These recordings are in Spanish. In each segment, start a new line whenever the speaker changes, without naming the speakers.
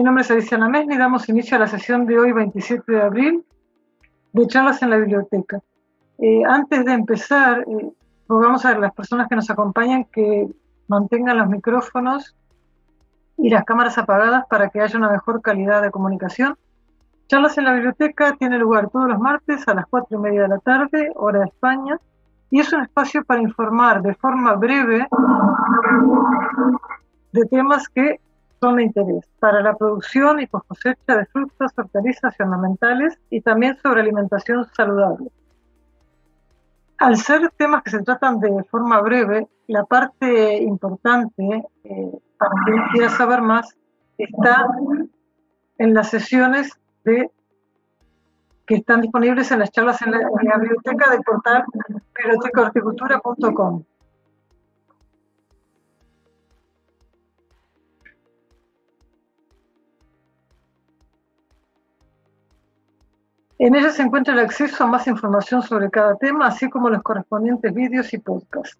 mi nombre es Alicia Lamesni y damos inicio a la sesión de hoy, 27 de abril, de charlas en la biblioteca. Eh, antes de empezar, eh, rogamos a las personas que nos acompañan que mantengan los micrófonos y las cámaras apagadas para que haya una mejor calidad de comunicación. Charlas en la biblioteca tiene lugar todos los martes a las 4 y media de la tarde, hora de España, y es un espacio para informar de forma breve de temas que son de interés para la producción y cosecha de frutas, hortalizas y ornamentales y también sobre alimentación saludable. Al ser temas que se tratan de forma breve, la parte importante, eh, para quien quiera saber más, está en las sesiones de, que están disponibles en las charlas en la, en la biblioteca del portal bibliotecahorticultura.com. En ella se encuentra el acceso a más información sobre cada tema, así como los correspondientes vídeos y podcasts.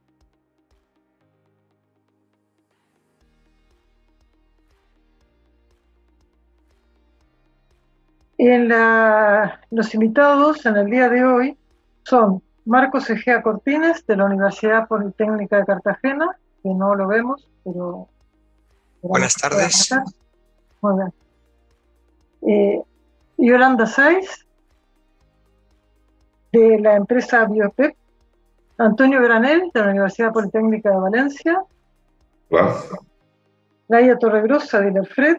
En la, los invitados en el día de hoy son Marcos Egea Cortines, de la Universidad Politécnica de Cartagena, que no lo vemos, pero...
Buenas tardes.
Muy bien. Eh, Yolanda Saiz, de la empresa Biopep, Antonio Granel, de la Universidad Politécnica de Valencia,
Hola.
Laia Torregrosa, de la FRED,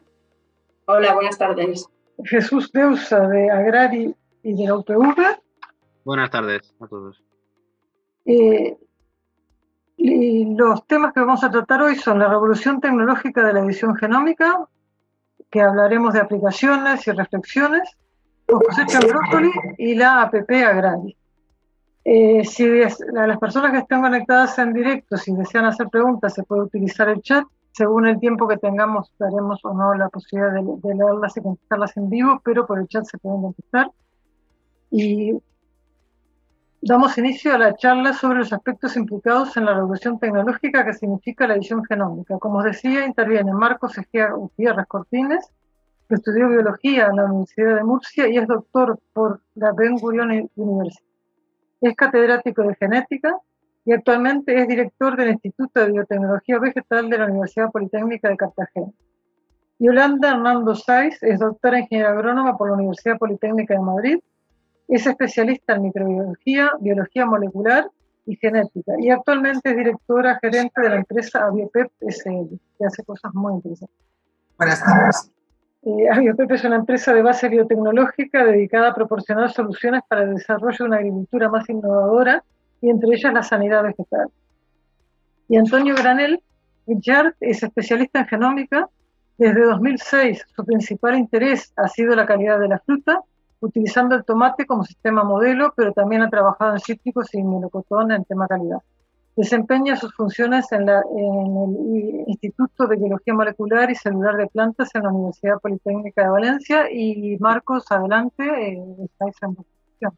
Hola, buenas tardes.
Jesús Deusa, de Agrari y de la UPV,
Buenas tardes a todos.
Eh, y los temas que vamos a tratar hoy son la revolución tecnológica de la edición genómica, que hablaremos de aplicaciones y reflexiones, los cosecha en brócoli y la APP Agrari. Eh, si des- a las personas que estén conectadas en directo, si desean hacer preguntas, se puede utilizar el chat. Según el tiempo que tengamos, daremos o no la posibilidad de, de leerlas y contestarlas en vivo, pero por el chat se pueden contestar. Y Damos inicio a la charla sobre los aspectos implicados en la revolución tecnológica que significa la edición genómica. Como os decía, interviene Marcos Egea Gutiérrez Cortines, estudió biología en la Universidad de Murcia y es doctor por la Ben Gurion University. Es catedrático de genética y actualmente es director del Instituto de Biotecnología Vegetal de la Universidad Politécnica de Cartagena. Yolanda Hernando Saiz es doctora en ingeniería agrónoma por la Universidad Politécnica de Madrid es especialista en microbiología, biología molecular y genética y actualmente es directora gerente de la empresa Aviopep SL, que hace cosas muy interesantes.
Buenas tardes.
Eh, es una empresa de base biotecnológica dedicada a proporcionar soluciones para el desarrollo de una agricultura más innovadora y entre ellas la sanidad vegetal. Y Antonio Granel Richard es especialista en genómica. Desde 2006 su principal interés ha sido la calidad de la fruta utilizando el tomate como sistema modelo, pero también ha trabajado en cítricos y melocotón en tema calidad. Desempeña sus funciones en, la, en, el Instituto de Biología Molecular y Celular de Plantas en la Universidad Politécnica de Valencia. Y Marcos, adelante, eh, estáis en posición.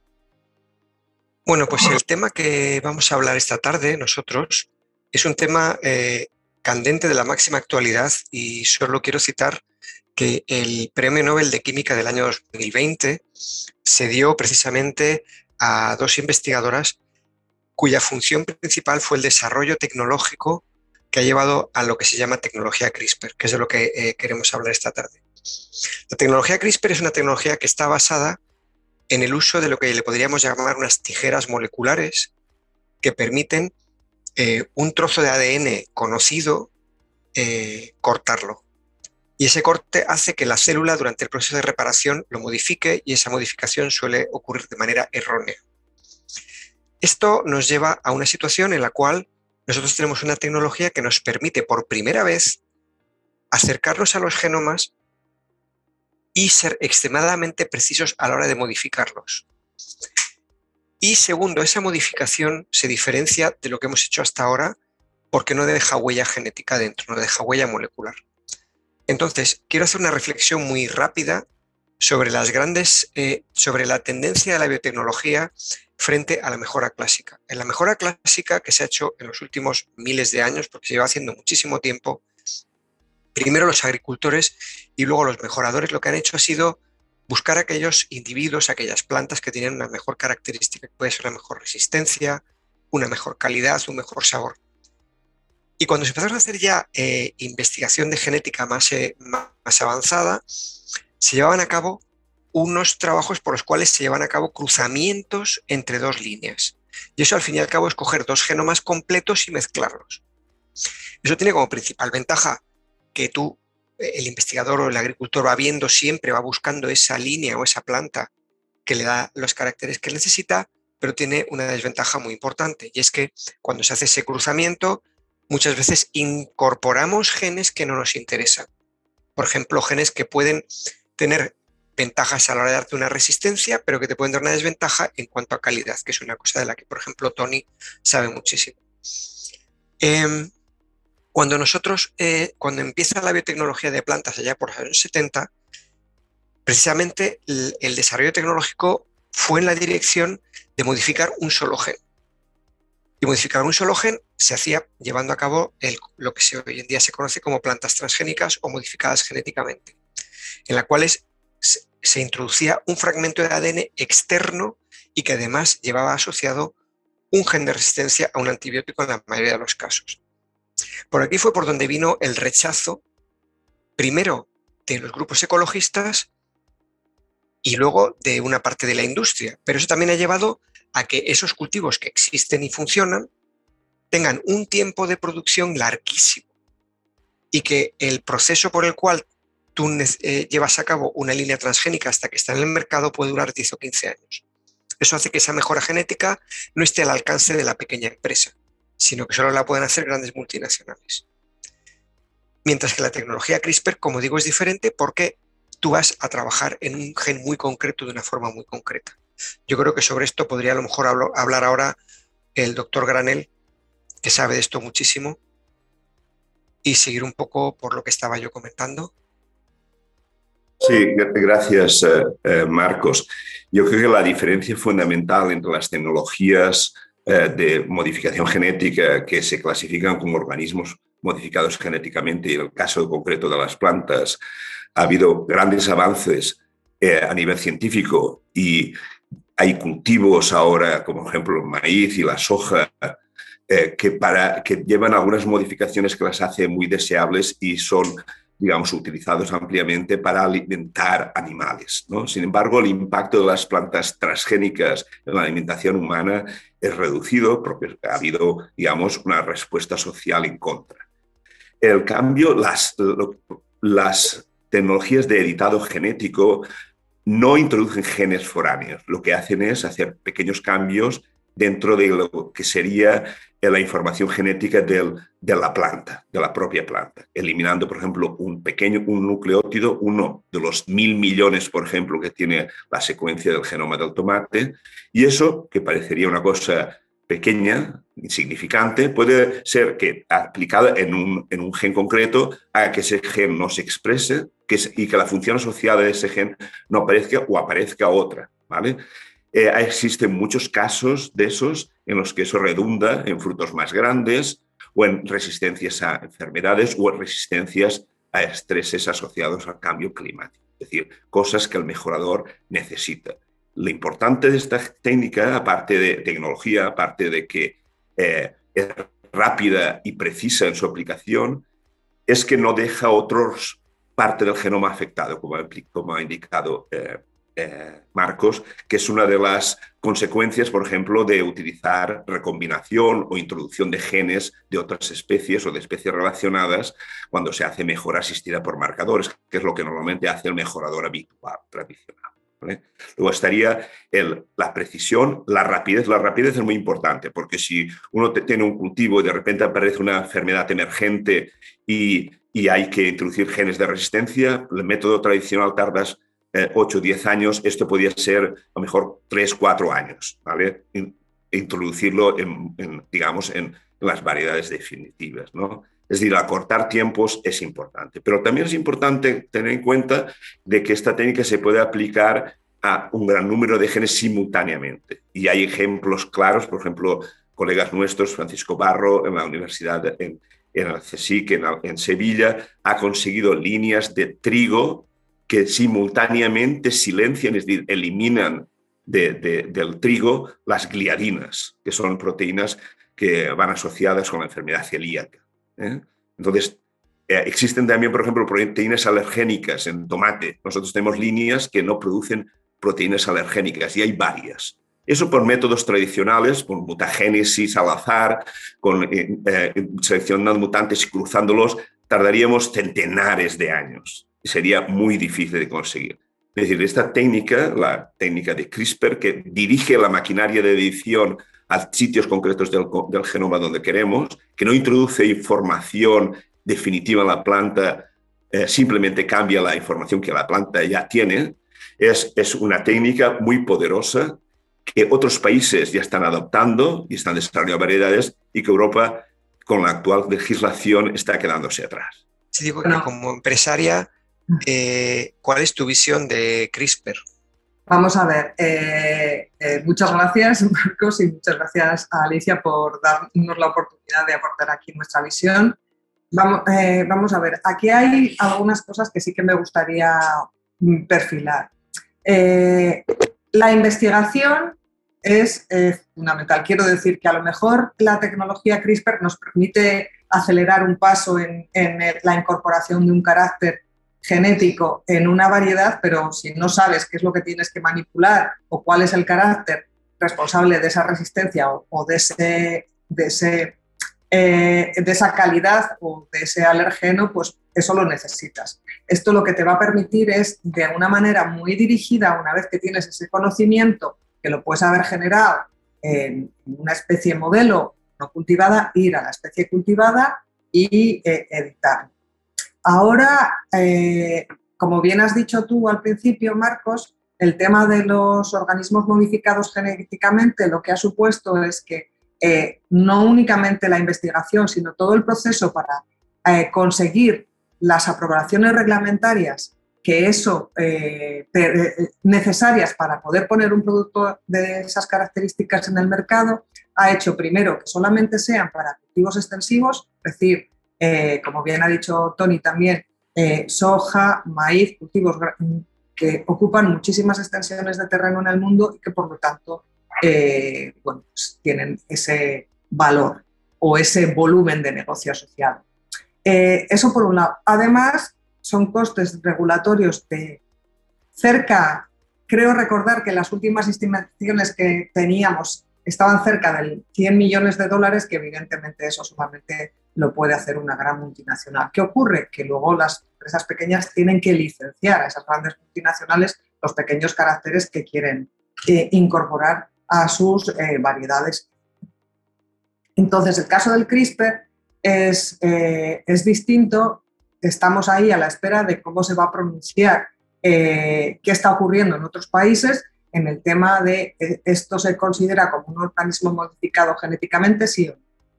Bueno, pues el tema que vamos a hablar esta tarde nosotros es un tema eh, candente de la máxima actualidad y solo quiero citar que el Premio Nobel de Química del año 2020 se dio precisamente a dos investigadoras cuya función principal fue el desarrollo tecnológico que ha llevado a lo que se llama tecnología CRISPR, que es de lo que eh, queremos hablar esta tarde. La tecnología CRISPR es una tecnología que está basada en el uso de lo que le podríamos llamar unas tijeras moleculares que permiten eh, un trozo de ADN conocido eh, cortarlo. Y ese corte hace que la célula durante el proceso de reparación lo modifique y esa modificación suele ocurrir de manera errónea. Esto nos lleva a una situación en la cual nosotros tenemos una tecnología que nos permite por primera vez acercarnos a los genomas y ser extremadamente precisos a la hora de modificarlos. Y segundo, esa modificación se diferencia de lo que hemos hecho hasta ahora porque no deja huella genética dentro, no deja huella molecular. Entonces, quiero hacer una reflexión muy rápida sobre las grandes, eh, sobre la tendencia de la biotecnología frente a la mejora clásica. En la mejora clásica que se ha hecho en los últimos miles de años, porque se lleva haciendo muchísimo tiempo, primero los agricultores y luego los mejoradores lo que han hecho ha sido buscar aquellos individuos, aquellas plantas que tienen una mejor característica, que puede ser una mejor resistencia, una mejor calidad, un mejor sabor. Y cuando se empezaron a hacer ya eh, investigación de genética más, eh, más avanzada, se llevaban a cabo unos trabajos por los cuales se llevan a cabo cruzamientos entre dos líneas. Y eso al fin y al cabo es coger dos genomas completos y mezclarlos. Eso tiene como principal ventaja que tú, el investigador o el agricultor va viendo siempre, va buscando esa línea o esa planta que le da los caracteres que necesita, pero tiene una desventaja muy importante y es que cuando se hace ese cruzamiento, muchas veces incorporamos genes que no nos interesan. Por ejemplo, genes que pueden tener ventajas a la hora de darte una resistencia, pero que te pueden dar una desventaja en cuanto a calidad, que es una cosa de la que, por ejemplo, Tony sabe muchísimo. Em, cuando nosotros, eh, cuando empieza la biotecnología de plantas allá por los años 70, precisamente el, desarrollo tecnológico fue en la dirección de modificar un solo gen. Y modificar un solo gen se hacía llevando a cabo lo que hoy en día se conoce como plantas transgénicas o modificadas genéticamente, en las cuales se introducía un fragmento de ADN externo y que además llevaba asociado un gen de resistencia a un antibiótico en la mayoría de los casos. Por aquí fue por donde vino el rechazo, primero de los grupos ecologistas y luego de una parte de la industria. Pero eso también ha llevado a que esos cultivos que existen y funcionan tengan un tiempo de producción larguísimo y que el proceso por el cual tú eh, llevas a cabo una línea transgénica hasta que está en el mercado puede durar 10 o 15 años. Eso hace que esa mejora genética no esté al alcance de la pequeña empresa sino que solo la pueden hacer grandes multinacionales. Mientras que la tecnología CRISPR, como digo, es diferente porque tú vas a trabajar en un gen muy concreto de una forma muy concreta. Yo creo que sobre esto podría a lo mejor hablar ahora el doctor Granel, que sabe de esto muchísimo, y seguir un poco por lo que estaba yo comentando.
Sí, gracias, eh, eh, Marcos. Yo creo que la diferencia fundamental entre las tecnologías eh, de modificación genética que se clasifican como organismos modificados genéticamente y en el caso concreto de las plantas ha habido grandes avances a nivel científico y hay cultivos ahora, como ejemplo el maíz y la soja, que, para, que llevan algunas modificaciones que las hace muy deseables y son digamos, utilizados ampliamente para alimentar animales. ¿no? Sin embargo, el impacto de las plantas transgénicas en la alimentación humana es reducido porque ha habido, digamos, una respuesta social en contra. El cambio, las, las tecnologías de editado genético no introducen genes foráneos, lo que hacen es hacer pequeños cambios dentro de lo que sería la información genética del, de la planta, de la propia planta, eliminando, por ejemplo, un pequeño un nucleótido, uno de los mil millones, por ejemplo, que tiene la secuencia del genoma del tomate, y eso, que parecería una cosa pequeña, insignificante, puede ser que aplicada en un, en un gen concreto haga que ese gen no se exprese que, y que la función asociada de ese gen no aparezca o aparezca otra, ¿vale? Eh, existen muchos casos de esos en los que eso redunda en frutos más grandes o en resistencias a enfermedades o en resistencias a estreses asociados al cambio climático. Es decir, cosas que el mejorador necesita. Lo importante de esta técnica, aparte de tecnología, aparte de que eh, es rápida y precisa en su aplicación, es que no deja otros parte del genoma afectado, como ha, como ha indicado eh, eh, Marcos, que es una de las consecuencias, por ejemplo, de utilizar recombinación o introducción de genes de otras especies o de especies relacionadas cuando se hace mejora asistida por marcadores, que es lo que normalmente hace el mejorador habitual, tradicional. Luego estaría el, la precisión, la rapidez. La rapidez es muy importante porque si uno tiene un cultivo y de repente aparece una enfermedad emergente y, y hay que introducir genes de resistencia, el método tradicional tardas 8 o 10 años, esto podía ser a lo mejor 3, 4 años, ¿vale? introducirlo, en, digamos, en, las variedades definitivas, ¿no? Es decir, acortar tiempos es importante, pero también es importante tener en cuenta de que esta técnica se puede aplicar a un gran número de genes simultáneamente. Y hay ejemplos claros, por ejemplo, colegas nuestros, Francisco Barro, en la Universidad en, en el CSIC, en, en Sevilla, ha conseguido líneas de trigo que simultáneamente silencian, es decir, eliminan del trigo las gliadinas, que son proteínas que van asociadas con la enfermedad celíaca. ¿eh? Entonces, eh, existen también, por ejemplo, proteínas alergénicas en tomate. Nosotros tenemos líneas que no producen proteínas alergénicas y hay varias. Eso por métodos tradicionales, por mutagénesis al azar, con, eh, seleccionando mutantes y cruzándolos, tardaríamos centenares de años. Sería muy difícil de conseguir. Es decir, esta técnica, la técnica de CRISPR, que dirige la maquinaria de edición a sitios concretos del, genoma donde queremos, que no introduce información definitiva en la planta, eh, simplemente cambia la información que la planta ya tiene, es, es una técnica muy poderosa que otros países ya están adoptando y están desarrollando variedades y que Europa, con la actual legislación, está quedándose atrás.
Sí, digo que como empresaria eh, ¿Cuál es tu visión de CRISPR?
Vamos a ver, eh, eh, muchas gracias Marcos y muchas gracias a Alicia por darnos la oportunidad de aportar aquí nuestra visión. Vamos, a ver, aquí hay algunas cosas que sí que me gustaría mm, perfilar. la investigación es fundamental. Quiero decir que a lo mejor la tecnología CRISPR nos permite acelerar un paso en la incorporación de un carácter genético en una variedad, pero si no sabes qué es lo que tienes que manipular o cuál es el carácter responsable de esa resistencia o, de, ese, eh, de esa calidad o de ese alergeno, pues eso lo necesitas. Esto lo que te va a permitir es, de una manera muy dirigida, una vez que tienes ese conocimiento que lo puedes haber generado en una especie modelo no cultivada, ir a la especie cultivada y eh, editarlo. Ahora, eh, como bien has dicho tú al principio, Marcos, el tema de los organismos modificados genéticamente lo que ha supuesto es que eh, no únicamente la investigación, sino todo el proceso para eh, conseguir las aprobaciones reglamentarias que eso necesarias para poder poner un producto de esas características en el mercado, ha hecho primero que solamente sean para cultivos extensivos, es decir, eh, como bien ha dicho Tony también, eh, soja, maíz, cultivos que ocupan muchísimas extensiones de terreno en el mundo y que por lo tanto eh, pues tienen ese valor o ese volumen de negocio asociado. eso por un lado. Además, son costes regulatorios de cerca, creo recordar que las últimas estimaciones que teníamos estaban cerca de 100 millones de dólares, que evidentemente eso solamente lo puede hacer una gran multinacional. ¿Qué ocurre? Que luego las empresas pequeñas tienen que licenciar a esas grandes multinacionales los pequeños caracteres que quieren eh, incorporar a sus eh, variedades. Entonces, el caso del CRISPR es, eh, es, distinto. Estamos ahí a la espera de cómo se va a pronunciar qué está ocurriendo en otros países en el tema de esto se considera como un organismo modificado genéticamente, sí.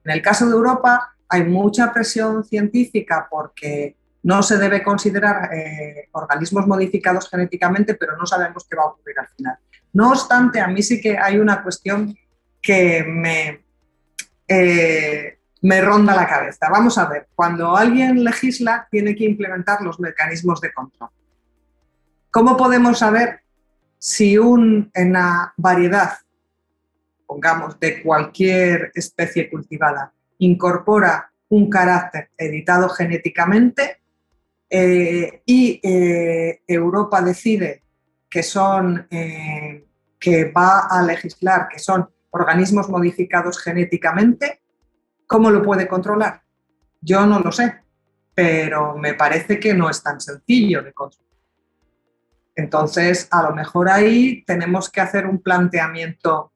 En el caso de Europa, hay mucha presión científica porque no se debe considerar eh, organismos modificados genéticamente, pero no sabemos qué va a ocurrir al final. No obstante, a mí sí que hay una cuestión que me, eh, me ronda la cabeza. Vamos a ver, cuando alguien legisla, tiene que implementar los mecanismos de control. ¿Cómo podemos saber si una variedad, pongamos, de cualquier especie cultivada, incorpora un carácter editado genéticamente eh, y eh, Europa decide que son eh, que va a legislar que son organismos modificados genéticamente, ¿cómo lo puede controlar? Yo no lo sé, pero me parece que no es tan sencillo de controlar. Entonces, a lo mejor ahí tenemos que hacer un planteamiento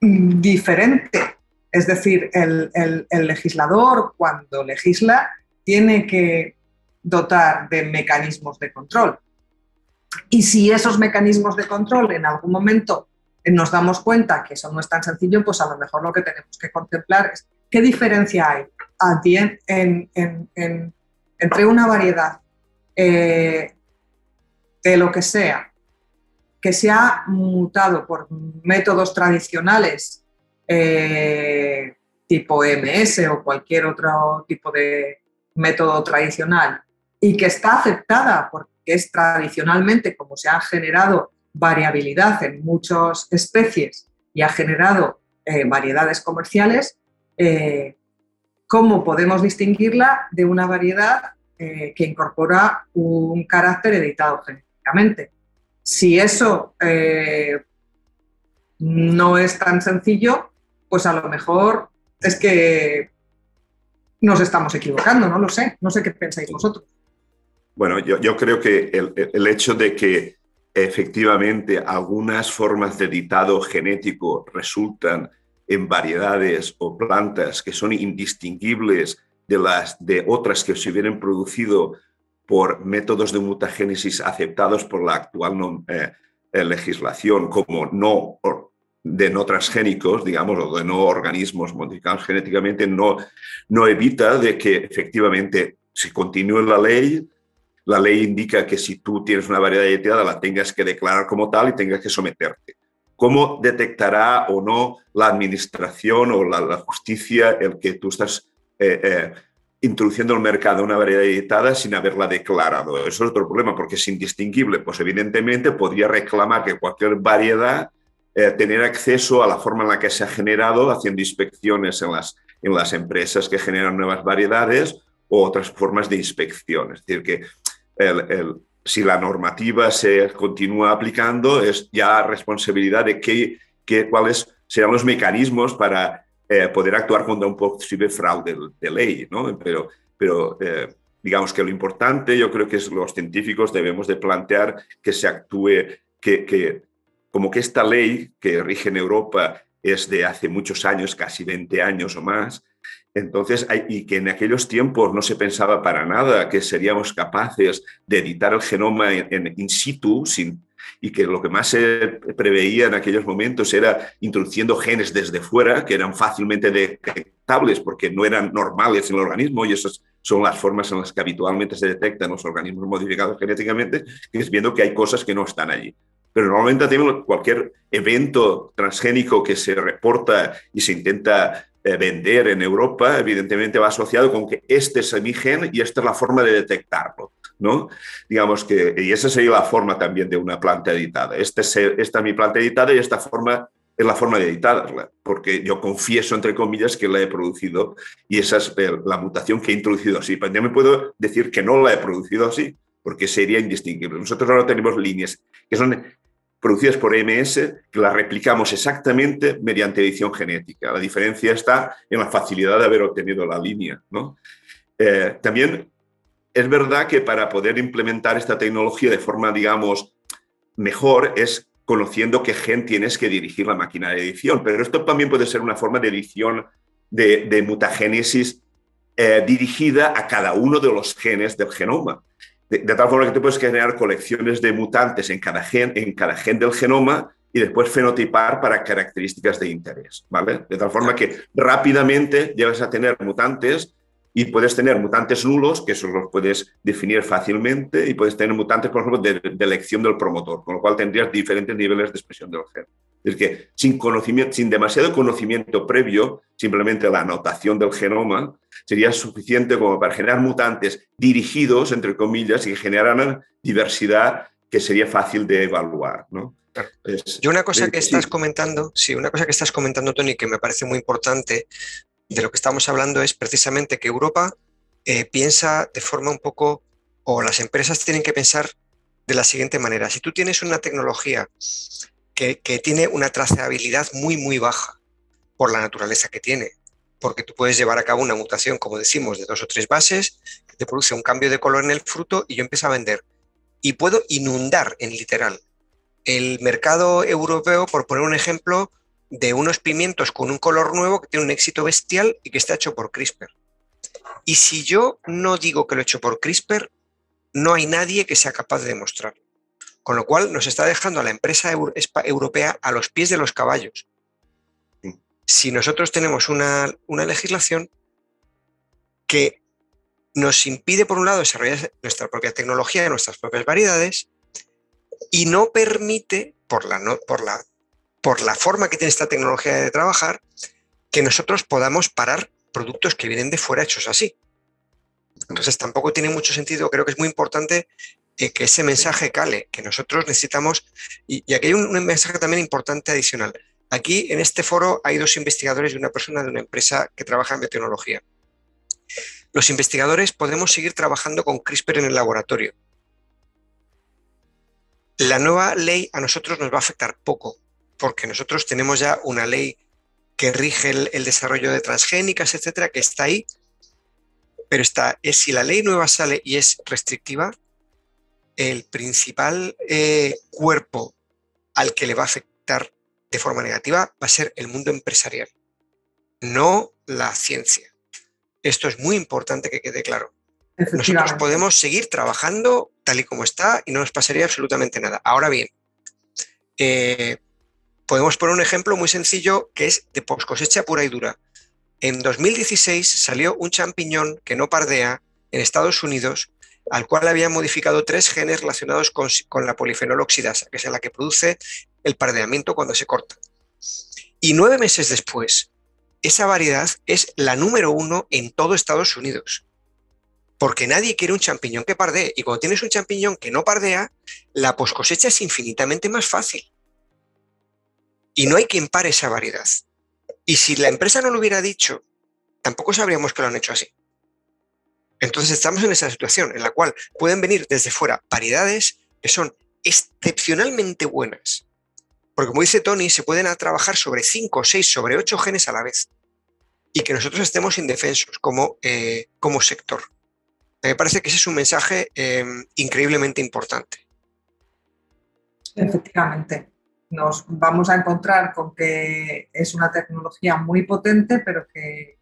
mm, diferente es decir, el, legislador cuando legisla tiene que dotar de mecanismos de control. Y si esos mecanismos de control en algún momento nos damos cuenta que eso no es tan sencillo, pues a lo mejor lo que tenemos que contemplar es qué diferencia hay entre una variedad eh, de lo que sea que se ha mutado por métodos tradicionales eh, tipo MS o cualquier otro tipo de método tradicional y que está aceptada porque es tradicionalmente como se ha generado variabilidad en muchas especies y ha generado eh, variedades comerciales, eh, ¿cómo podemos distinguirla de una variedad que incorpora un carácter editado genéticamente? Si eso no es tan sencillo, pues a lo mejor es que nos estamos equivocando, no lo sé, no sé qué pensáis vosotros.
Bueno, yo, creo que el, hecho de que efectivamente algunas formas de editado genético resultan en variedades o plantas que son indistinguibles de las de otras que se hubieran producido por métodos de mutagénesis aceptados por la actual eh, eh, legislación como no de no transgénicos, digamos, o de no organismos modificados genéticamente, no, no evita de que efectivamente se continúe la ley, la ley indica que si tú tienes una variedad editada la tengas que declarar como tal y tengas que someterte. ¿Cómo detectará o no la administración o la, justicia el que tú estás eh, eh, introduciendo al mercado una variedad editada sin haberla declarado? Eso es otro problema porque es indistinguible. Pues evidentemente podría reclamar que cualquier variedad eh, tener acceso a la forma en la que se ha generado haciendo inspecciones en las, en las empresas que generan nuevas variedades o otras formas de inspección. Es decir, que si la normativa se continúa aplicando, es ya responsabilidad de qué, qué, cuáles serán los mecanismos para eh, poder actuar contra un posible fraude de, ley. ¿no? Pero, pero eh, digamos que lo importante, yo creo que es los científicos debemos de plantear que se actúe, que, que como que esta ley que rige en Europa es de hace muchos años, casi 20 años o más, entonces, y que en aquellos tiempos no se pensaba para nada que seríamos capaces de editar el genoma en, in situ, y que lo que más se preveía en aquellos momentos era introduciendo genes desde fuera, que eran fácilmente detectables porque no eran normales en el organismo, y esas son las formas en las que habitualmente se detectan los organismos modificados genéticamente, que es viendo que hay cosas que no están allí. Pero normalmente cualquier evento transgénico que se reporta y se intenta eh, vender en Europa, evidentemente va asociado con que este es mi gen y esta es la forma de detectarlo. ¿no? Digamos que, y esa sería la forma también de una planta editada. Este esta es mi planta editada y esta forma es la forma de editarla, porque yo confieso, entre comillas, que la he producido y esa es eh, la mutación que he introducido así. Pero yo me puedo decir que no la he producido así, porque sería indistinguible. Nosotros ahora tenemos líneas que son producidas por EMS que las replicamos exactamente mediante edición genética. La diferencia está en la facilidad de haber obtenido la línea. ¿no? Eh, también es verdad que para poder implementar esta tecnología de forma, digamos, mejor es conociendo qué gen tienes que dirigir la máquina de edición, pero esto también puede ser una forma de edición de, mutagénesis eh, dirigida a cada uno de los genes del genoma de, tal forma que tú puedes generar colecciones de mutantes en cada gen, en cada gen del genoma y después fenotipar para características de interés, ¿vale? De tal forma que rápidamente llegas a tener mutantes y puedes tener mutantes nulos, que esos los puedes definir fácilmente, y puedes tener mutantes, por ejemplo, de, de elección del promotor, con lo cual tendrías diferentes niveles de expresión del gen. Es que sin, conocimiento, sin demasiado conocimiento previo, simplemente la anotación del genoma sería suficiente como para generar mutantes dirigidos, entre comillas, y que generaran diversidad que sería fácil de evaluar. ¿no?
Yo una cosa que estás comentando, sí, una cosa que estás comentando, Tony, que me parece muy importante de lo que estamos hablando es precisamente que Europa eh, piensa de forma un poco, o las empresas tienen que pensar de la siguiente manera. Si tú tienes una tecnología que, tiene una trazabilidad muy, muy baja por la naturaleza que tiene, porque tú puedes llevar a cabo una mutación, como decimos, de dos o tres bases, que te produce un cambio de color en el fruto y yo empiezo a vender. Y puedo inundar, en literal, el mercado europeo, por poner un ejemplo, de unos pimientos con un color nuevo que tiene un éxito bestial y que está hecho por CRISPR. Y si yo no digo que lo he hecho por CRISPR, no hay nadie que sea capaz de demostrarlo. Con lo cual nos está dejando a la empresa europea a los pies de los caballos. Si nosotros tenemos una, legislación que nos impide, por un lado, desarrollar nuestra propia tecnología, nuestras propias variedades, y no permite, por la, por la, por la forma que tiene esta tecnología de trabajar, que nosotros podamos parar productos que vienen de fuera hechos así. Entonces tampoco tiene mucho sentido, creo que es muy importante eh, que ese mensaje cale, que nosotros necesitamos, y, aquí hay un, mensaje también importante adicional. Aquí en este foro hay dos investigadores y una persona de una empresa que trabaja en biotecnología. Los investigadores podemos seguir trabajando con CRISPR en el laboratorio. La nueva ley a nosotros nos va a afectar poco, porque nosotros tenemos ya una ley que rige el, desarrollo de transgénicas, etcétera, que está ahí, pero está, es si la ley nueva sale y es restrictiva, el principal eh, cuerpo al que le va a afectar de forma negativa va a ser el mundo empresarial, no la ciencia. Esto es muy importante que quede claro. Nosotros podemos seguir trabajando tal y como está y no nos pasaría absolutamente nada. Ahora bien, eh, podemos poner un ejemplo muy sencillo que es de post cosecha pura y dura. En 2016 salió un champiñón que no pardea en Estados Unidos, al cual habían modificado tres genes relacionados con, la polifenol oxidasa, que es la que produce el pardeamiento cuando se corta. Y nueve meses después, esa variedad es la número uno en todo Estados Unidos. Porque nadie quiere un champiñón que pardee. Y cuando tienes un champiñón que no pardea, la poscosecha es infinitamente más fácil. Y no hay quien pare esa variedad. Y si la empresa no lo hubiera dicho, tampoco sabríamos que lo han hecho así. Entonces estamos en esa situación en la cual pueden venir desde fuera variedades que son excepcionalmente buenas. Porque como dice Tony, se pueden trabajar sobre 5, 6, sobre 8 genes a la vez. Y que nosotros estemos indefensos como, eh, como sector. Me parece que ese es un mensaje em, increíblemente importante.
Efectivamente nos vamos a encontrar con que es una tecnología muy potente, pero que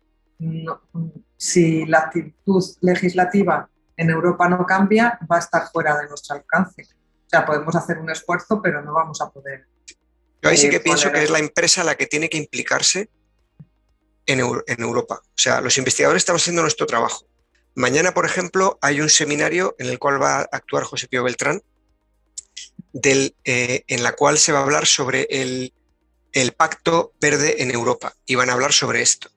si la actitud legislativa en Europa no cambia, va a estar fuera de nuestro alcance. O sea, podemos hacer un esfuerzo, pero no vamos a poder.
Yo ahí sí que eh, pienso que es la empresa la que tiene que implicarse en, en Europa. O sea, los investigadores estamos haciendo nuestro trabajo. Mañana, por ejemplo, hay un seminario en el cual va a actuar José Pío Beltrán, eh, en la cual se va a hablar sobre el, pacto verde en Europa y van a hablar sobre esto.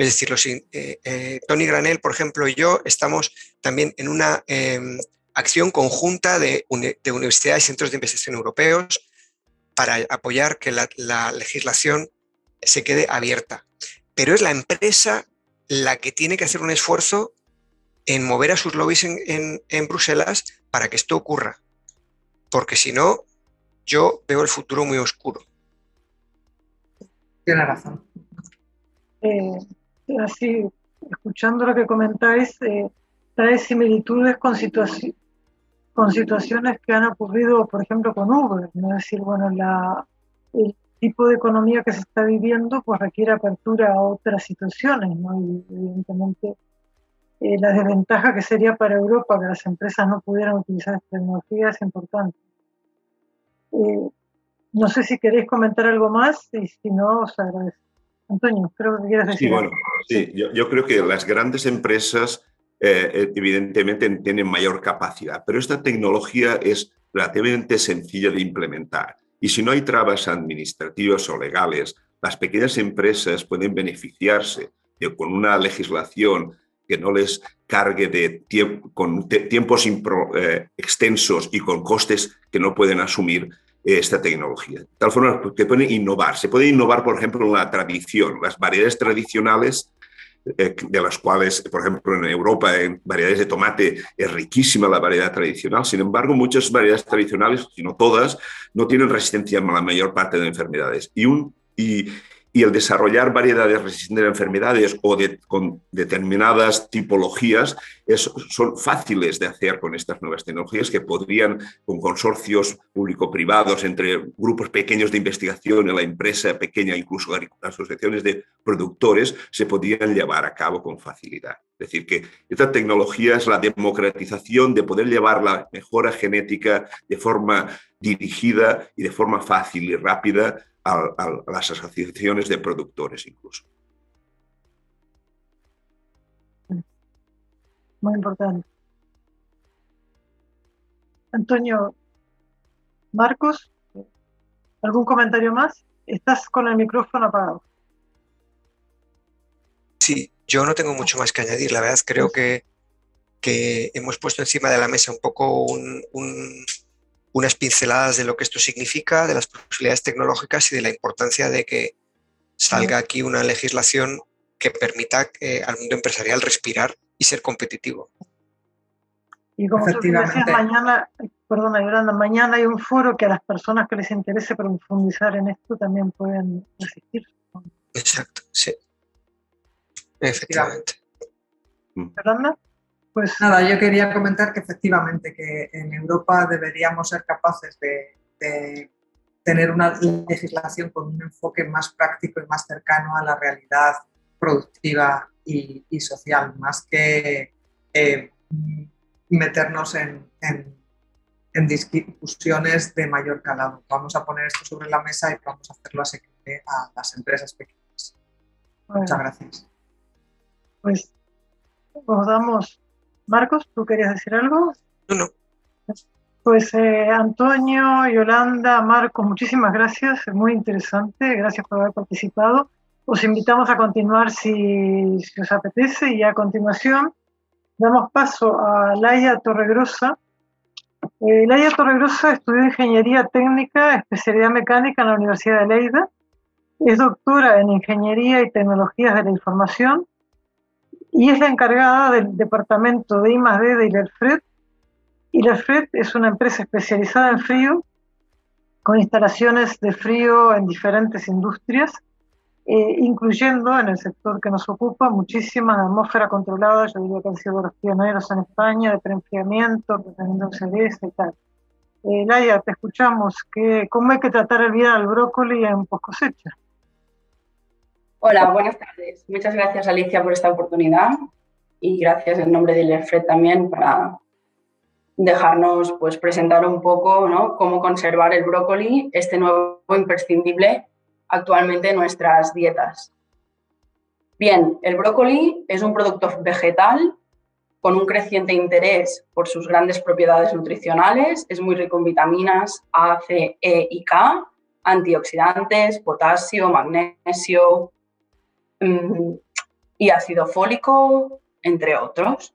Es decir, los, eh, eh, Tony Granel, por ejemplo, y yo estamos también en una em, acción conjunta de, universidades y centros de investigación europeos para apoyar que la, legislación se quede abierta. Pero es la empresa la que tiene que hacer un esfuerzo en mover a sus lobbies en Bruselas para que esto ocurra porque si no, yo veo el futuro muy oscuro.
Tiene razón.
Eh, así, escuchando lo que comentáis, eh, trae similitudes con, con situaciones que han ocurrido, por ejemplo, con Uber. Es decir, bueno, la, el tipo de economía que se está viviendo pues requiere apertura a otras situaciones, ¿no? Y evidentemente eh, la desventaja que sería para Europa que las empresas no pudieran utilizar esta tecnología es importante. Eh, no sé si queréis comentar algo más y si no, os agradezco. Antonio, creo que quieres decir.
Sí, bueno, sí, yo, creo que las grandes empresas eh, evidentemente tienen mayor capacidad, pero esta tecnología es relativamente sencilla de implementar. Y si no hay trabas administrativas o legales, las pequeñas empresas pueden beneficiarse de, con una legislación que no les cargue de con tiempos eh, extensos y con costes que no pueden asumir eh, esta tecnología. De tal forma que pueden innovar. Se puede innovar, por ejemplo, en la tradición, las variedades tradicionales eh, de las cuales, por ejemplo, en Europa, en variedades de tomate, es riquísima la variedad tradicional. Sin embargo, muchas variedades tradicionales, si no todas, no tienen resistencia a la mayor parte de enfermedades. Y, un, y, y el desarrollar variedades resistentes a enfermedades o con determinadas tipologías son fáciles de hacer con estas nuevas tecnologías que podrían, con consorcios público-privados entre grupos pequeños de investigación y la empresa pequeña, incluso asociaciones de productores, se podrían llevar a cabo con facilidad. Es decir, que esta tecnología es la democratización de poder llevar la mejora genética de forma dirigida y de forma fácil y rápida a, las asociaciones de productores incluso.
Muy importante. Antonio, Marcos, ¿algún comentario más? Estás con el micrófono apagado.
Sí, yo no tengo mucho más que añadir. La verdad creo que, que hemos puesto encima de la mesa un poco unas pinceladas de lo que esto significa, de las posibilidades tecnológicas y de la importancia de que salga aquí una legislación que permita al mundo empresarial respirar y ser competitivo.
Y como decías, mañana, perdona Yolanda, mañana hay un foro que a las personas que les interese profundizar en esto también pueden asistir.
Exacto, sí. Efectivamente.
Yolanda.
Pues nada, yo quería comentar que efectivamente que en Europa deberíamos ser capaces de, tener una legislación con un enfoque más práctico y más cercano a la realidad productiva y, social, más que eh, meternos en, en, discusiones de mayor calado. Vamos a poner esto sobre la mesa y vamos a hacerlo asequible a las empresas pequeñas. Muchas gracias.
Pues nos damos. Marcos, ¿tú querías decir algo?
No, no.
Pues eh, Antonio, Yolanda, Marcos, muchísimas gracias, es muy interesante, gracias por haber participado. Os invitamos a continuar si, si os apetece y a continuación damos paso a Laia Torregrosa. Eh, Laia Torregrosa estudió Ingeniería Técnica, especialidad mecánica en la Universidad de Leida. Es doctora en Ingeniería y Tecnologías de la Información y es la encargada del departamento de I+.D. de ILERFRED. ILERFRED es una empresa especializada en frío, con instalaciones de frío en diferentes industrias eh, incluyendo en el sector que nos ocupa muchísimas atmósfera controlada, yo diría que han sido los pioneros en España de preenfriamiento, de CDS y tal. Eh, Laia, te escuchamos. ¿Qué, ¿Cómo hay que tratar el vida del brócoli en post cosecha?
Hola, buenas tardes. Muchas gracias Alicia por esta oportunidad y gracias en nombre de ILERFRED también para dejarnos pues, presentar un poco ¿no? cómo conservar el brócoli, este nuevo imprescindible actualmente nuestras dietas. Bien, el brócoli es un producto vegetal con un creciente interés por sus grandes propiedades nutricionales. Es muy rico en vitaminas A, C, E y K, antioxidantes, potasio, magnesio y ácido fólico, entre otros.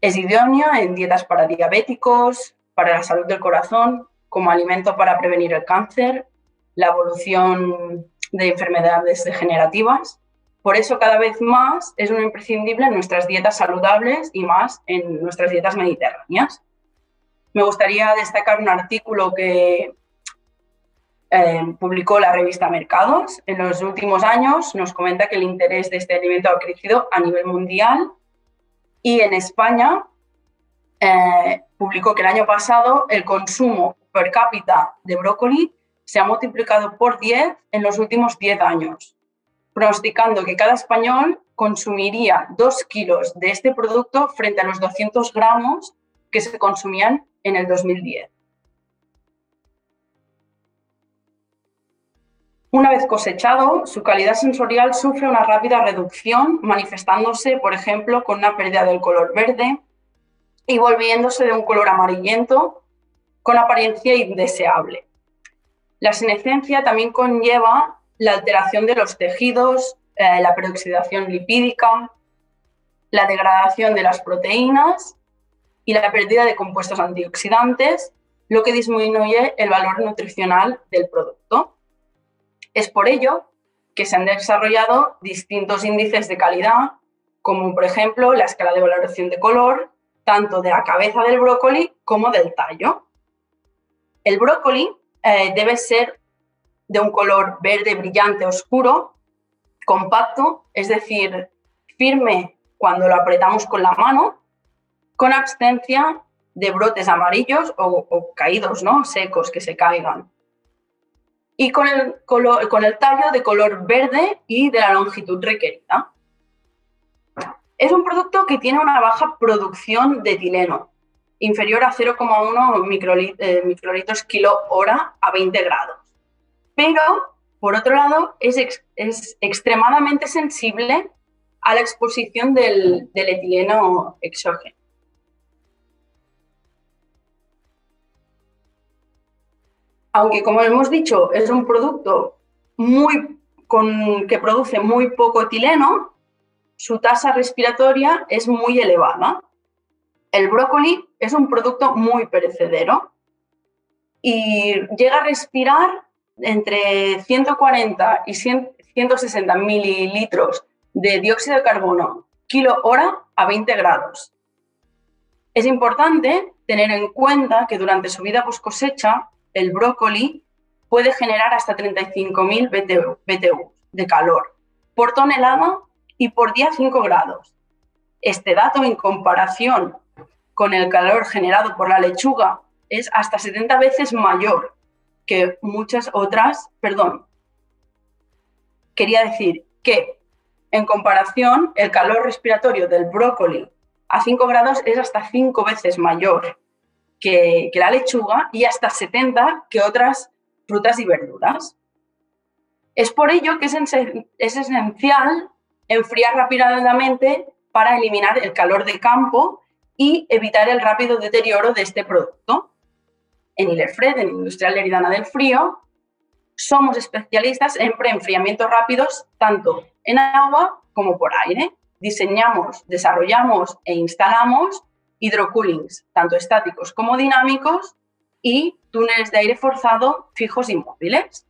Es idóneo en dietas para diabéticos, para la salud del corazón, como alimento para prevenir el cáncer la evolución de enfermedades degenerativas. Por eso cada vez más es un imprescindible en nuestras dietas saludables y más en nuestras dietas mediterráneas. Me gustaría destacar un artículo que eh, publicó la revista Mercados en los últimos años. Nos comenta que el interés de este alimento ha crecido a nivel mundial y en España eh, publicó que el año pasado el consumo per cápita de brócoli se ha multiplicado por 10 en los últimos 10 años, pronosticando que cada español consumiría 2 kilos de este producto frente a los 200 gramos que se consumían en el 2010. Una vez cosechado, su calidad sensorial sufre una rápida reducción, manifestándose, por ejemplo, con una pérdida del color verde y volviéndose de un color amarillento con apariencia indeseable. La senescencia también conlleva la alteración de los tejidos, eh, la peroxidación lipídica, la degradación de las proteínas y la pérdida de compuestos antioxidantes, lo que disminuye el valor nutricional del producto. Es por ello que se han desarrollado distintos índices de calidad, como por ejemplo la escala de valoración de color, tanto de la cabeza del brócoli como del tallo. El brócoli eh, debe ser de un color verde brillante oscuro, compacto, es decir, firme cuando lo apretamos con la mano, con abstencia de brotes amarillos o, caídos, ¿no? secos, que se caigan. Y con el, tallo de color verde y de la longitud requerida. Es un producto que tiene una baja producción de etileno, inferior a 0,1 eh, microlitros kilo hora a 20 grados. Pero, por otro lado, es, es extremadamente sensible a la exposición del etileno exógeno. Aunque, como hemos dicho, es un producto muy, con, que produce muy poco etileno, su tasa respiratoria es muy elevada. El brócoli es un producto muy perecedero y llega a respirar entre 140 y 160 mililitros de dióxido de carbono kilo hora a 20 grados. Es importante tener en cuenta que durante su vida post cosecha, el brócoli puede generar hasta 35.000 BTU, de calor por tonelada y por día 5 grados. Este dato en comparación con el calor generado por la lechuga es hasta 70 veces mayor que muchas otras, perdón, quería decir que en comparación el calor respiratorio del brócoli a 5 grados es hasta 5 veces mayor que, la lechuga y hasta 70 que otras frutas y verduras. Es por ello que es, es esencial enfriar rápidamente para eliminar el calor de campo y evitar el rápido deterioro de este producto. En Ilefred, en Industrial Heridana del Frío, somos especialistas en preenfriamientos rápidos tanto en agua como por aire. Diseñamos, desarrollamos e instalamos hidrocoolings, tanto estáticos como dinámicos, y túneles de aire forzado fijos y móviles.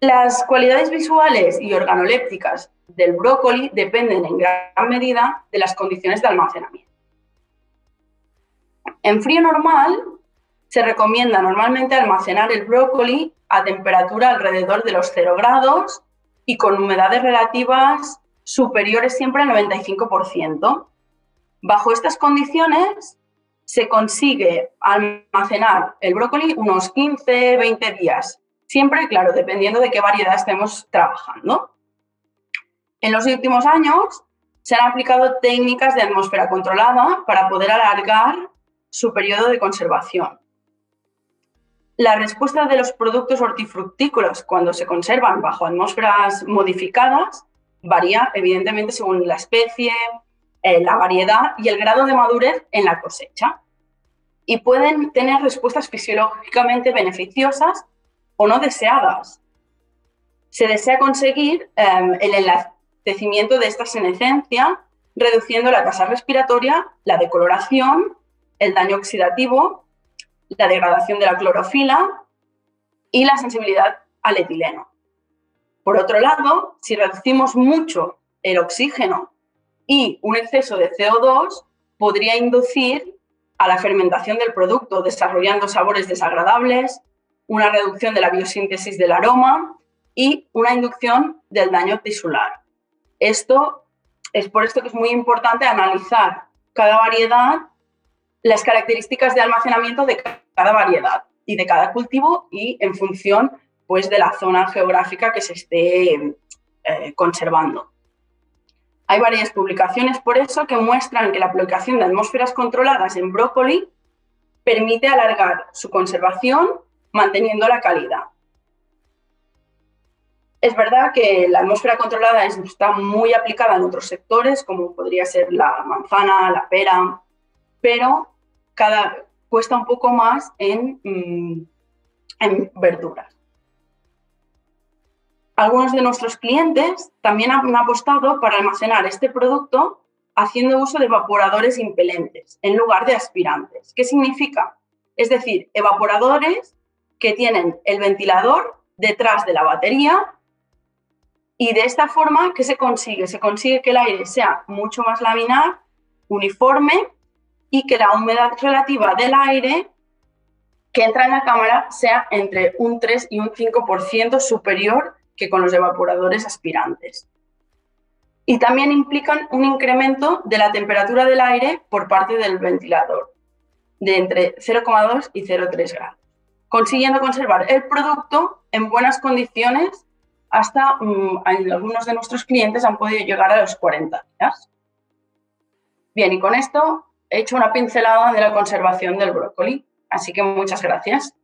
Las cualidades visuales y organolépticas del brócoli dependen en gran medida de las condiciones de almacenamiento. En frío normal, se recomienda normalmente almacenar el brócoli a temperatura alrededor de los 0 grados y con humedades relativas superiores siempre al 95%. Bajo estas condiciones se consigue almacenar el brócoli unos 15-20 días, siempre, claro, dependiendo de qué variedad estemos trabajando. En los últimos años se han aplicado técnicas de atmósfera controlada para poder alargar su periodo de conservación. La respuesta de los productos hortifructícolas cuando se conservan bajo atmósferas modificadas varía evidentemente según la especie, eh, la variedad y el grado de madurez en la cosecha. Y pueden tener respuestas fisiológicamente beneficiosas o no deseadas. Se desea conseguir em, el enlacecimiento de esta senescencia, reduciendo la tasa respiratoria, la decoloración, el daño oxidativo, la degradación de la clorofila y la sensibilidad al etileno. Por otro lado, si reducimos mucho el oxígeno y un exceso de CO2, podría inducir a la fermentación del producto, desarrollando sabores desagradables, una reducción de la biosíntesis del aroma y una inducción del daño tisular. Esto es por esto que es muy importante analizar cada variedad, las características de almacenamiento de cada variedad y de cada cultivo y en función pues, de la zona geográfica que se esté eh, conservando. Hay varias publicaciones por eso que muestran que la aplicación de atmósferas controladas en brócoli permite alargar su conservación manteniendo la calidad. Es verdad que la atmósfera controlada está muy aplicada en otros sectores, como podría ser la manzana, la pera, pero cada, cuesta un poco más en, mm, en verduras. Algunos de nuestros clientes también han apostado para almacenar este producto haciendo uso de evaporadores impelentes en lugar de aspirantes. ¿Qué significa? Es decir, evaporadores que tienen el ventilador detrás de la batería y de esta forma, ¿qué se consigue? Se consigue que el aire sea mucho más laminar, uniforme y que la humedad relativa del aire que entra en la cámara sea entre un 3 y un 5% superior que con los evaporadores aspirantes. Y también implican un incremento de la temperatura del aire por parte del ventilador, de entre 0,2 y 0,3 grados, consiguiendo conservar el producto en buenas condiciones hasta mm, algunos de nuestros clientes han podido llegar a los 40 días. Bien, y con esto he hecho una pincelada de la conservación del brócoli, así que muchas gracias.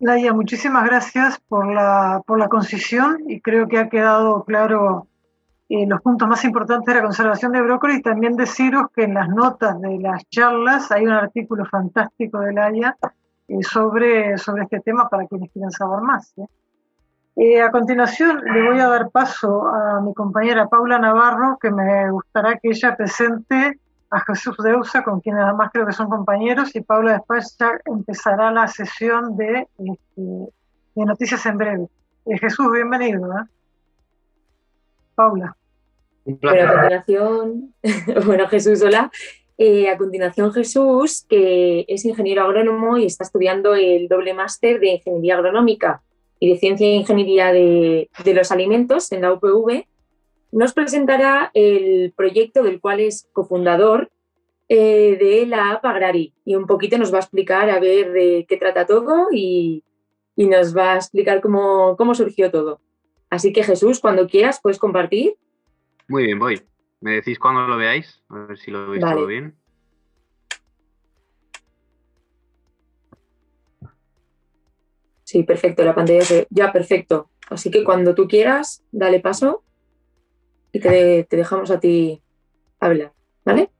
Laia, muchísimas gracias por la, por la concisión y creo que ha quedado claro eh, los puntos más importantes de la conservación de brócoli y también deciros que en las notas de las charlas hay un artículo fantástico de Laia sobre, sobre este tema para quienes quieran saber más. a continuación le voy a dar paso a mi compañera Paula Navarro, que me gustará que ella presente a Jesús Deusa, con quien además creo que son compañeros, y Paula después ya empezará la sesión de, este, de noticias en breve. Jesús, bienvenido. Paula.
Bueno, a continuación, bueno, Jesús, hola. Eh, a continuación, Jesús, que es ingeniero agrónomo y está estudiando el doble máster de Ingeniería Agronómica y de Ciencia e Ingeniería de, los Alimentos en la UPV, nos presentará el proyecto del cual es cofundador eh, de la app Agrari y un poquito nos va a explicar a ver de qué trata todo y, y nos va a explicar cómo, cómo surgió todo. Así que Jesús, cuando quieras, puedes compartir.
Muy bien, voy. Me decís cuando lo veáis, a ver si lo veis todo bien.
Sí, perfecto, la pantalla es ya perfecto. Así que cuando tú quieras, dale paso y te, dejamos a ti hablar, ¿vale?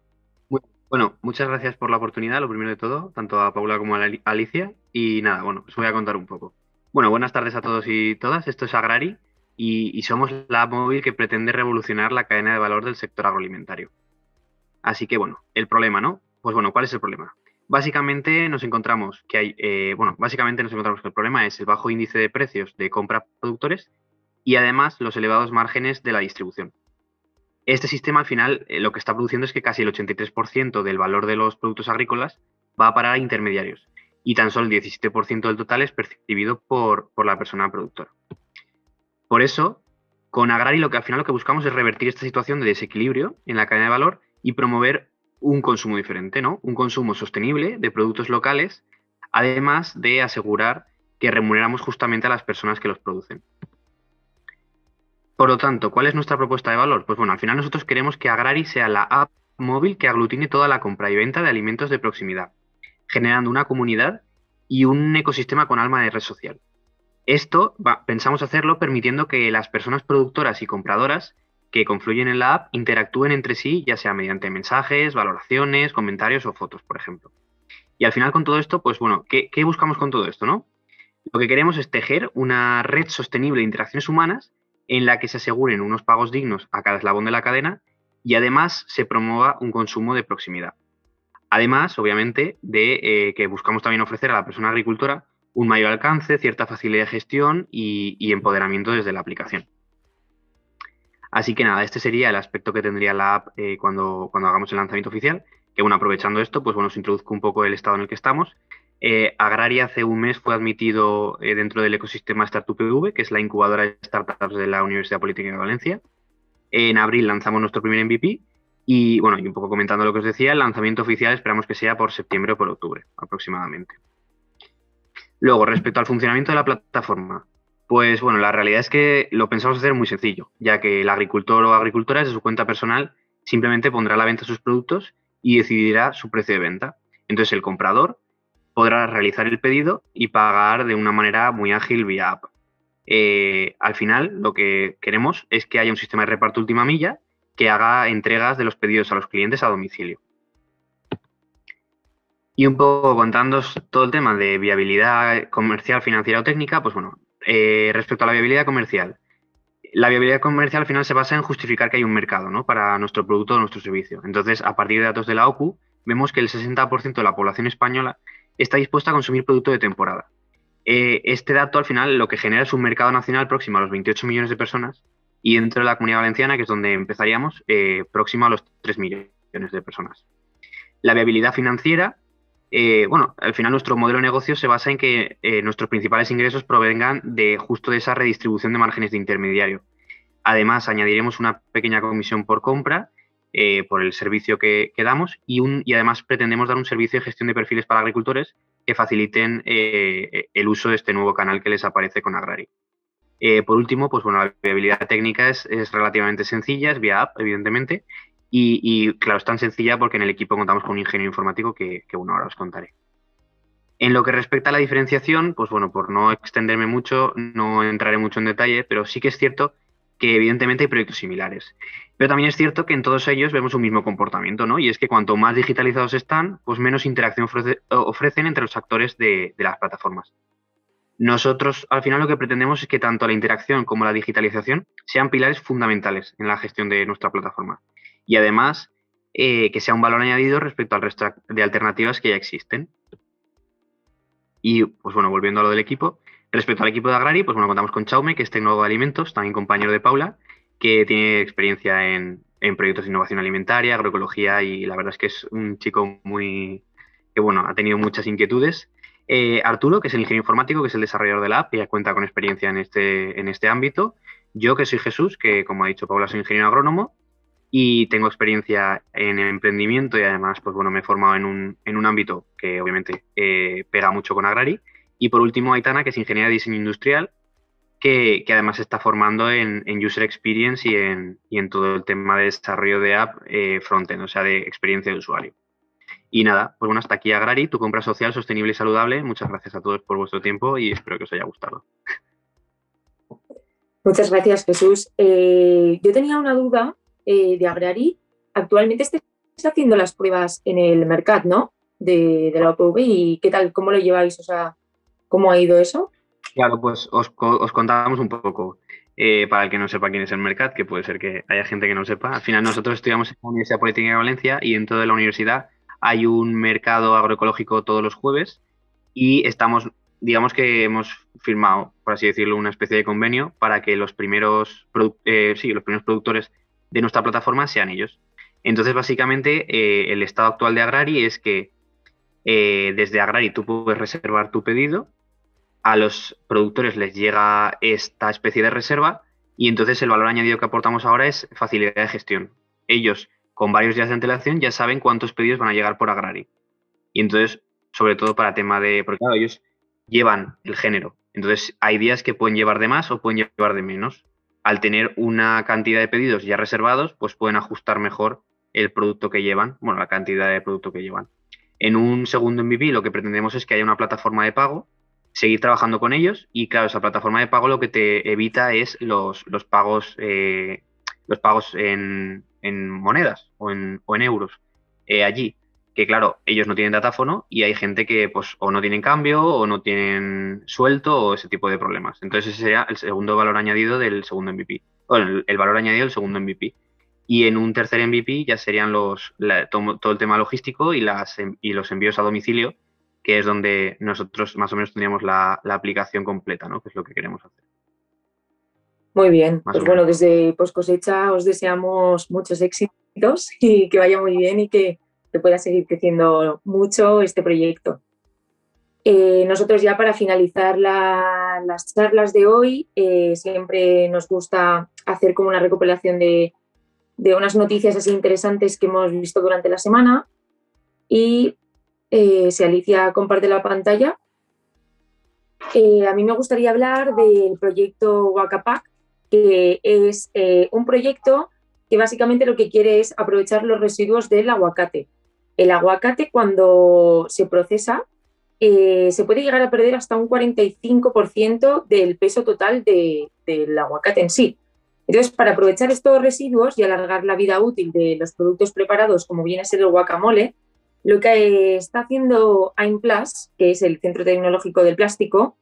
Bueno, muchas gracias por la oportunidad, lo primero de todo, tanto a Paula como a Alicia. Y nada, bueno, os voy a contar un poco. Bueno, buenas tardes a todos y todas. Esto es Agrari y, somos la móvil que pretende revolucionar la cadena de valor del sector agroalimentario. Así que, bueno, el problema, ¿no? Pues bueno, ¿cuál es el problema? Básicamente nos encontramos que hay, eh, bueno, básicamente nos encontramos que el problema es el bajo índice de precios de compra productores y además los elevados márgenes de la distribución. Este sistema al final eh, lo que está produciendo es que casi el 83% del valor de los productos agrícolas va a parar a intermediarios y tan solo el 17% del total es percibido por, la persona productora. Por eso, con Agrari lo que al final lo que buscamos es revertir esta situación de desequilibrio en la cadena de valor y promover un consumo diferente, ¿no? Un consumo sostenible de productos locales, además de asegurar que remuneramos justamente a las personas que los producen. Por lo tanto, ¿cuál es nuestra propuesta de valor? Pues bueno, al final nosotros queremos que Agrari sea la app móvil que aglutine toda la compra y venta de alimentos de proximidad, generando una comunidad y un ecosistema con alma de red social. Esto pensamos hacerlo permitiendo que las personas productoras y compradoras que confluyen en la app interactúen entre sí, ya sea mediante mensajes, valoraciones, comentarios o fotos, por ejemplo. Y al final con todo esto, pues bueno, ¿qué, buscamos con todo esto, no? Lo que queremos es tejer una red sostenible de interacciones humanas en la que se aseguren unos pagos dignos a cada eslabón de la cadena y además se promueva un consumo de proximidad. Además, obviamente, de eh, que buscamos también ofrecer a la persona agricultora un mayor alcance, cierta facilidad de gestión y, empoderamiento desde la aplicación. Así que nada, este sería el aspecto que tendría la app eh, cuando, cuando hagamos el lanzamiento oficial. Que bueno, aprovechando esto, pues bueno, os introduzco un poco el estado en el que estamos. Eh, Agraria hace un mes fue admitido eh, dentro del ecosistema Startup PV, que es la incubadora de startups de la Universidad Política de Valencia. En abril lanzamos nuestro primer MVP y bueno, y un poco comentando lo que os decía, el lanzamiento oficial esperamos que sea por septiembre o por octubre aproximadamente. Luego, respecto al funcionamiento de la plataforma, pues bueno, la realidad es que lo pensamos hacer muy sencillo, ya que el agricultor o agricultora desde su cuenta personal simplemente pondrá a la venta sus productos y decidirá su precio de venta. Entonces el comprador podrá realizar el pedido y pagar de una manera muy ágil vía app. Eh, al final, lo que queremos es que haya un sistema de reparto última milla que haga entregas de los pedidos a los clientes a domicilio. Y un poco contando todo el tema de viabilidad comercial, financiera o técnica, pues bueno, eh, respecto a la viabilidad comercial. La viabilidad comercial al final se basa en justificar que hay un mercado ¿no? para nuestro producto o nuestro servicio. Entonces, a partir de datos de la OCU, vemos que el 60% de la población española está dispuesta a consumir producto de temporada. Eh, este dato al final lo que genera es un mercado nacional próximo a los 28 millones de personas y dentro de la comunidad valenciana, que es donde empezaríamos, eh, próximo a los 3 millones de personas. La viabilidad financiera eh, bueno, al final nuestro modelo de negocio se basa en que nuestros principales ingresos provengan de justo de esa redistribución de márgenes de intermediario. Además, añadiremos una pequeña comisión por compra eh, por el servicio que, damos y, y, además pretendemos dar un servicio de gestión de perfiles para agricultores que faciliten el uso de este nuevo canal que les aparece con Agrari. por último, pues bueno, la viabilidad técnica es, relativamente sencilla, es vía app, evidentemente, y, claro, es tan sencilla porque en el equipo contamos con un ingeniero informático que, que bueno, ahora os contaré. En lo que respecta a la diferenciación, pues bueno, por no extenderme mucho, no entraré mucho en detalle, pero sí que es cierto que evidentemente hay proyectos similares. Pero también es cierto que en todos ellos vemos un mismo comportamiento, ¿no? Y es que cuanto más digitalizados están, pues menos interacción ofrecen entre los actores de, las plataformas. Nosotros, al final, lo que pretendemos es que tanto la interacción como la digitalización sean pilares fundamentales en la gestión de nuestra plataforma. Y además, eh, que sea un valor añadido respecto al resto de alternativas que ya existen. Y, pues bueno, volviendo a lo del equipo, respecto al equipo de Agrari, pues bueno, contamos con Chaume, que es técnico de alimentos, también compañero de Paula, que tiene experiencia en, proyectos de innovación alimentaria, agroecología y la verdad es que es un chico muy que bueno, ha tenido muchas inquietudes. Eh, Arturo, que es el ingeniero informático, que es el desarrollador de la app, y ya cuenta con experiencia en este, en este ámbito. Yo, que soy Jesús, que como ha dicho Paula, soy ingeniero agrónomo y tengo experiencia en emprendimiento y además, pues bueno, me he formado en un, en un ámbito que obviamente eh, pega mucho con Agrari. Y por último, Aitana, que es ingeniera de diseño industrial que, además se está formando en, User Experience y en, en, todo el tema de desarrollo de app eh, frontend, o sea, de experiencia de usuario. Y nada, pues bueno, hasta aquí Agrari, tu compra social, sostenible y saludable. Muchas gracias a todos por vuestro tiempo y espero que os haya gustado.
Muchas gracias, Jesús. Eh, yo tenía una duda eh, de Agrari. Actualmente estáis haciendo las pruebas en el mercado, ¿no? De, de la OPV y qué tal, cómo lo lleváis, o sea, cómo ha ido eso.
Claro, pues os, os contamos un poco. Eh, para el que no sepa quién es el Mercat, que puede ser que haya gente que no sepa. Al final nosotros estudiamos en la Universidad Política de Valencia y en toda la universidad hay un mercado agroecológico todos los jueves y estamos, digamos que hemos firmado, por así decirlo, una especie de convenio para que los primeros, eh, sí, los primeros productores de nuestra plataforma sean ellos. Entonces, básicamente, eh, el estado actual de Agrari es que desde Agrari tú puedes reservar tu pedido a los productores les llega esta especie de reserva y entonces el valor añadido que aportamos ahora es facilidad de gestión. Ellos, con varios días de antelación, ya saben cuántos pedidos van a llegar por Agrari. Y entonces, sobre todo para tema de, porque ellos llevan el género. Entonces, hay días que pueden llevar de más o pueden llevar de menos. Al tener una cantidad de pedidos ya reservados, pues pueden ajustar mejor el producto que llevan, bueno, la cantidad de producto que llevan. En un segundo MVP lo que pretendemos es que haya una plataforma de pago seguir trabajando con ellos y claro, esa plataforma de pago lo que te evita es los, los pagos, eh, los pagos en, en, monedas o en, o en euros eh, allí. Que claro, ellos no tienen datáfono y hay gente que pues o no tienen cambio o no tienen suelto o ese tipo de problemas. Entonces ese sería el segundo valor añadido del segundo MVP. El, valor añadido del segundo MVP. Y en un tercer MVP ya serían los, todo, todo, el tema logístico y, las, y los envíos a domicilio, que es donde nosotros más o menos tendríamos la, aplicación completa, ¿no? Que es lo que queremos hacer.
Muy bien, pues bueno, desde Post Cosecha os deseamos muchos éxitos y que vaya muy bien y que, pueda seguir creciendo mucho este proyecto. Eh, nosotros ya para finalizar las charlas de hoy, eh, siempre nos gusta hacer como una recopilación de, de, unas noticias así interesantes que hemos visto durante la semana. Y eh, si Alicia comparte la pantalla. Eh, a mí me gustaría hablar del proyecto Wakapac, que es eh, un proyecto que básicamente lo que quiere es aprovechar los residuos del aguacate. El aguacate cuando se procesa se puede llegar a perder hasta un 45% del peso total del aguacate en sí. Entonces, para aprovechar estos residuos y alargar la vida útil de los productos preparados, como viene a ser el guacamole, lo que está haciendo AIMPLAS, que es el Centro Tecnológico del Plástico,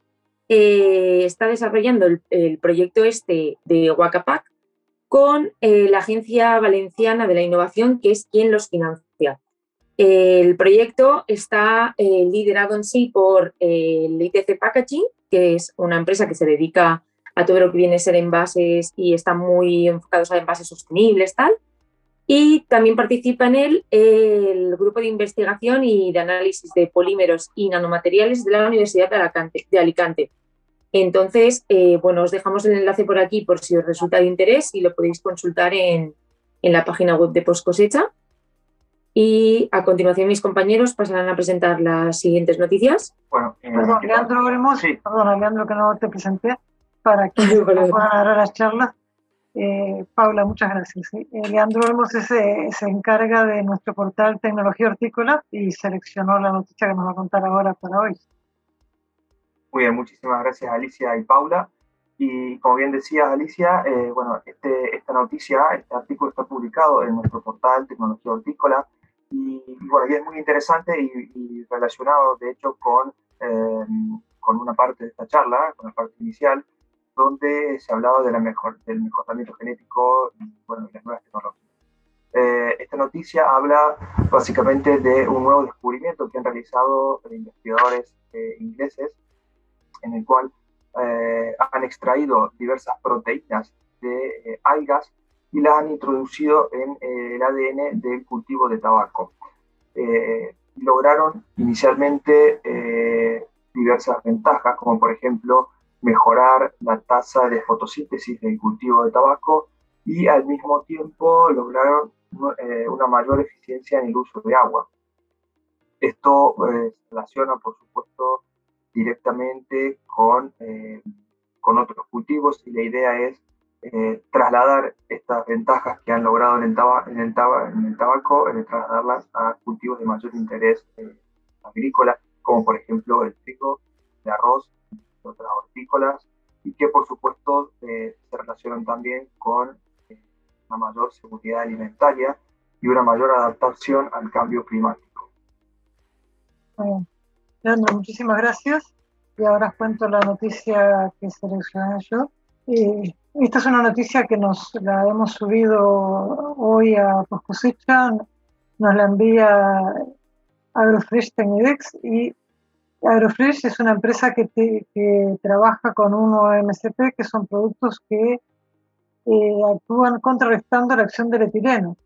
eh, está desarrollando el, proyecto este de Wacapac con eh, la Agencia Valenciana de la Innovación, que es quien los financia. El proyecto está eh, liderado en sí por el ITC Packaging, que es una empresa que se dedica a todo lo que viene a ser envases y está muy enfocados a envases sostenibles, tal. Y también participa en él el grupo de investigación y de análisis de polímeros y nanomateriales de la Universidad de Alicante. Entonces, eh, bueno, os dejamos el enlace por aquí por si os resulta de interés y lo podéis consultar en, la página web de Post Cosecha. Y a continuación mis compañeros pasarán a presentar las siguientes noticias.
Bueno, eh, perdón, Leandro sí. perdón, Leandro que no te presenté, para que puedan dar las charlas. Eh, Paula, muchas gracias. Eh, Leandro Olmos se, encarga de nuestro portal Tecnología Hortícola y seleccionó la noticia que nos va a contar ahora para hoy.
Muy bien, muchísimas gracias Alicia y Paula. Y como bien decía Alicia, eh, bueno, este, esta noticia, este artículo está publicado en nuestro portal Tecnología Hortícola y, bueno, y es muy interesante y, relacionado, de hecho, con, eh, con una parte de esta charla, con la parte inicial, donde se hablaba de la mejor, del mejoramiento genético y bueno, las nuevas tecnologías. Eh, esta noticia habla básicamente de un nuevo descubrimiento que han realizado investigadores ingleses, en el cual eh, han extraído diversas proteínas de eh, algas y las han introducido en eh, el ADN del cultivo de tabaco. lograron inicialmente diversas ventajas, como por ejemplo mejorar la tasa de fotosíntesis del cultivo de tabaco y al mismo tiempo lograron una mayor eficiencia en el uso de agua. Esto se relaciona, por supuesto, directamente con, eh, con otros cultivos y la idea es eh, trasladar estas ventajas que han logrado en el, en el, en el tabaco, eh, trasladarlas a cultivos de mayor interés agrícola, como por ejemplo el trigo, el arroz, otras hortícolas, y que por supuesto se relacionan también con una mayor seguridad alimentaria y una mayor adaptación al cambio climático.
Leandro, muchísimas gracias. Y ahora os cuento la noticia que seleccioné yo. Y esta es una noticia que nos la hemos subido hoy a Poscosecha, nos la envía Agrofresh Tecnidex y Agrofresh es una empresa que, que trabaja con uno MSP, que son productos que eh, actúan contrarrestando la acción del etileno.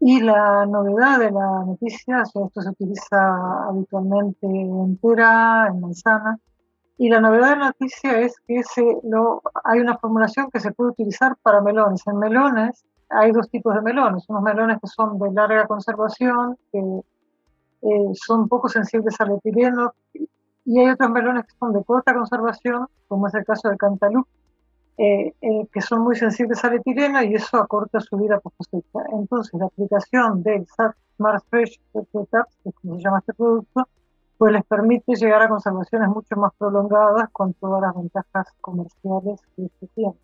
Y la novedad de la noticia, esto se utiliza habitualmente en pera, en manzana, y la novedad de la noticia es que se lo, hay una formulación que se puede utilizar para melones. En melones hay dos tipos de melones, unos melones que son de larga conservación, que eh, son poco sensibles al etileno, y hay otros melones que son de corta conservación, como es el caso del cantaloupe, eh, eh, que son muy sensibles a la etilena y eso acorta su vida cosecha. Entonces, la aplicación del SAT Smart Fresh que es como se llama este producto, pues les permite llegar a conservaciones mucho más prolongadas con todas las ventajas comerciales que se tiene.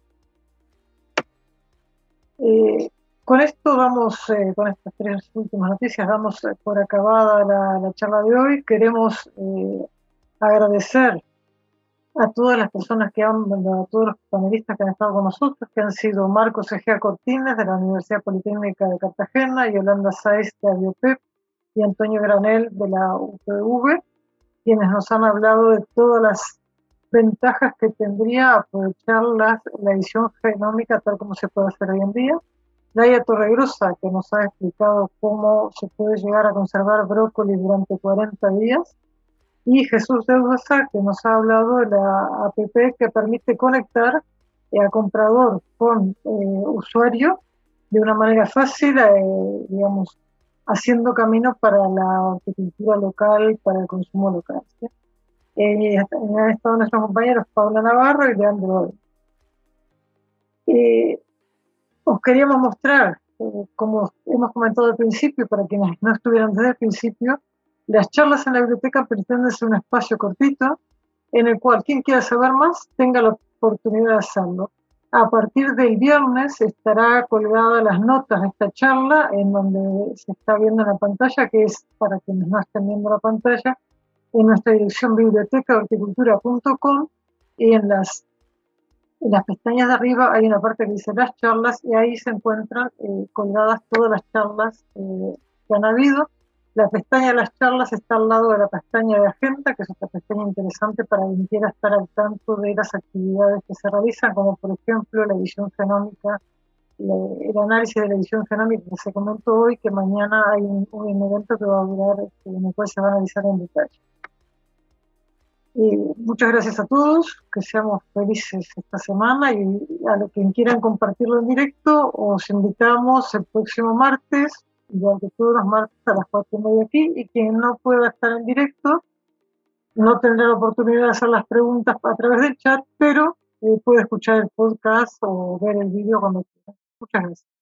Con esto vamos, con estas tres últimas noticias, damos por acabada la, la, charla de hoy. Queremos agradecer a todas las personas que han, a todos los panelistas que han estado con nosotros, que han sido Marcos Egea Cortines de la Universidad Politécnica de Cartagena, Yolanda Saiz de Aviopep y Antonio Granel de la UPV, quienes nos han hablado de todas las ventajas que tendría aprovechar la edición genómica tal como se puede hacer hoy en día. Laia Torregrosa, que nos ha explicado cómo se puede llegar a conservar brócoli durante 40 días y Jesús de Usa, que nos ha hablado de la app que permite conectar eh, a comprador con eh, usuario de una manera fácil, eh, digamos, haciendo camino para la agricultura local, para el consumo local. han estado nuestros compañeros Paula Navarro y Leandro. Os queríamos mostrar, como hemos comentado al principio, para quienes no estuvieran desde el principio, las charlas en la biblioteca pretenden ser un espacio cortito en el cual quien quiera saber más tenga la oportunidad de hacerlo. A partir del viernes estará colgada las notas de esta charla en donde se está viendo en la pantalla, que es para quienes no estén viendo la pantalla, en nuestra dirección biblioteca.horticultura.com y en las, en las pestañas de arriba hay una parte que dice las charlas y ahí se encuentran eh, colgadas todas las charlas eh, que han habido la pestaña de las charlas está al lado de la pestaña de agenda, que es otra pestaña interesante para quien quiera estar al tanto de las actividades que se realizan, como por ejemplo la edición genómica, el análisis de la edición genómica que se comentó hoy, que mañana hay un, evento que va a durar, este, en el cual se va a analizar en detalle. Y muchas gracias a todos, que seamos felices esta semana y a los que quieran compartirlo en directo, os invitamos el próximo martes igual que todos los martes a las cuatro y media aquí, y quien no pueda estar en directo no tendrá la oportunidad de hacer las preguntas a través del chat, pero eh, puede escuchar el podcast o ver el vídeo cuando quiera. Muchas gracias.